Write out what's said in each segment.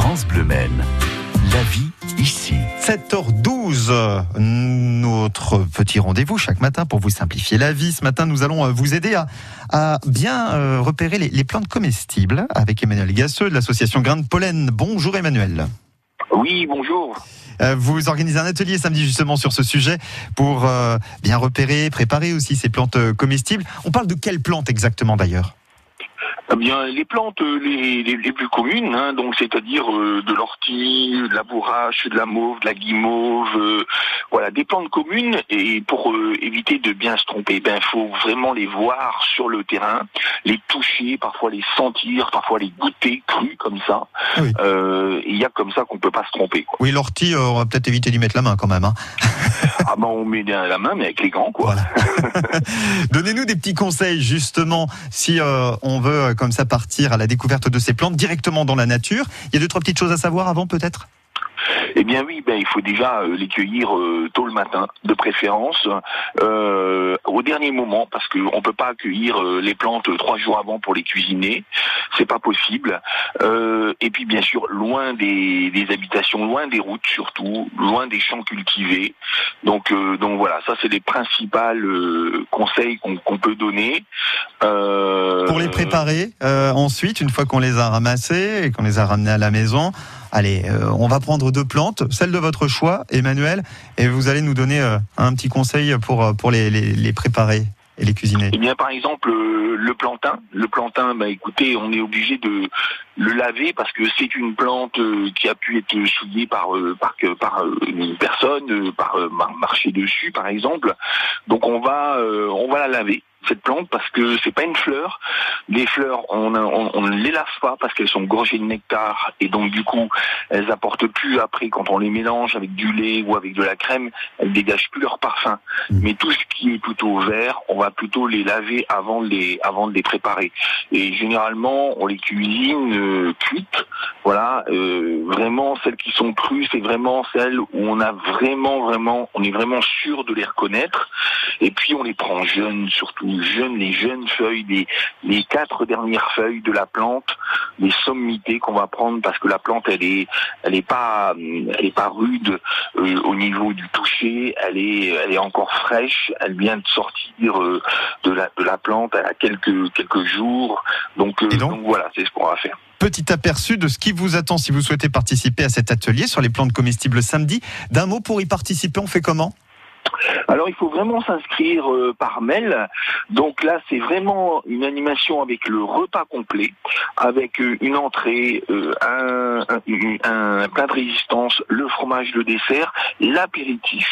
France Bleu Maine. La vie ici. 7h12, notre petit rendez-vous chaque matin pour vous simplifier la vie. Ce matin, nous allons euh, vous aider à, à bien euh, repérer les, les, plantes comestibles avec Emmanuel Gasseux de l'association Grain de Pollen. Bonjour Emmanuel. Oui, bonjour. Euh, vous organisez un atelier samedi justement sur ce sujet pour euh, bien repérer, préparer aussi ces plantes comestibles. On parle de quelles plantes exactement d'ailleurs? Eh bien, les plantes les, les, les plus communes, hein, donc c'est-à-dire euh, de l'ortie, de la bourrache, de la mauve, de la guimauve, euh, voilà, des plantes communes. Et pour euh, éviter de bien se tromper, ben faut vraiment les voir sur le terrain, les toucher, parfois les sentir, parfois les goûter crus comme ça. Ah oui. Il y a comme ça qu'on peut pas se tromper. Quoi. Oui, l'ortie, on va peut-être éviter d'y mettre la main quand même. Hein. ah ben on met la main, mais avec les gants, quoi. Voilà. Donnez-nous des petits conseils justement si on veut comme ça partir à la découverte de ces plantes directement dans la nature. Il y a deux trois petites choses à savoir avant peut-être? Eh bien oui, ben il faut déjà euh, les cueillir euh, tôt le matin, de préférence, euh, au dernier moment, parce qu'on peut pas cueillir les plantes trois jours avant pour les cuisiner, c'est pas possible. Et puis bien sûr, loin des, habitations, loin des routes surtout, loin des champs cultivés. Donc voilà, ça c'est les principaux conseils qu'on qu peut donner. Pour les préparer ensuite, une fois qu'on les a ramassés et qu'on les a ramenés à la maison. Allez, euh, on va prendre deux plantes, celle de votre choix, Emmanuel, et vous allez nous donner euh, un petit conseil pour, pour les, les, les, préparer et les cuisiner. Eh bien, par exemple, euh, le plantain. Le plantain, bah, écoutez, on est obligé de le laver parce que c'est une plante qui a pu être souillée par par, par une personne, par marcher dessus, par exemple. Donc, on va on va la laver cette plante parce que c'est pas une fleur. Les fleurs, on, on, on ne les lave pas parce qu'elles sont gorgées de nectar et donc du coup, elles apportent plus après quand on les mélange avec du lait ou avec de la crème, elles dégagent plus leur parfum. Mais tout ce qui est plutôt vert, on va plutôt les laver avant de les avant de les préparer. Et généralement, on les cuisine euh, cuites. Voilà, euh, vraiment celles qui sont crues, c'est vraiment celles où on a vraiment vraiment, on est vraiment sûr de les reconnaître. Et puis on les prend jeunes surtout jeunes, les jeunes feuilles, les, les quatre dernières feuilles de la plante, les sommités qu'on va prendre parce que la plante elle est, elle est pas, elle est pas rude euh, au niveau du toucher, elle est, elle est encore fraîche, elle vient de sortir euh, de la, de la plante, elle a quelques, quelques jours, donc, euh, donc, donc voilà, c'est ce qu'on va faire. Petit aperçu de ce qui vous attend si vous souhaitez participer à cet atelier sur les plantes comestibles samedi. D'un mot pour y participer, on fait comment? Alors il faut vraiment s'inscrire euh, par mail. Donc là c'est vraiment une animation avec le repas complet, avec euh, une entrée, euh, un, un, un, plat de résistance, le fromage, le dessert, l'apéritif.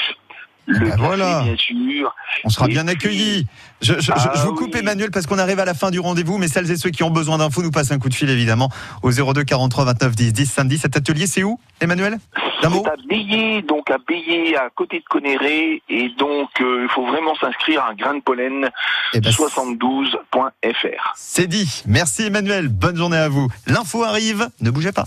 Le ben voilà. bien sûr. On sera bien accueillis. Je, je, ah je, vous coupe oui. Emmanuel parce qu'on arrive à la fin du rendez-vous, mais celles et ceux qui ont besoin d'infos nous passent un coup de fil évidemment au 02 43 29 10 10 samedi. Cet atelier c'est où Emmanuel? C'est à Bélier, donc à Bélier, à côté de Conéré, et donc euh, il faut vraiment s'inscrire à grain de pollen eh ben 72.fr. C'est dit. Merci Emmanuel. Bonne journée à vous. L'info arrive. Ne bougez pas.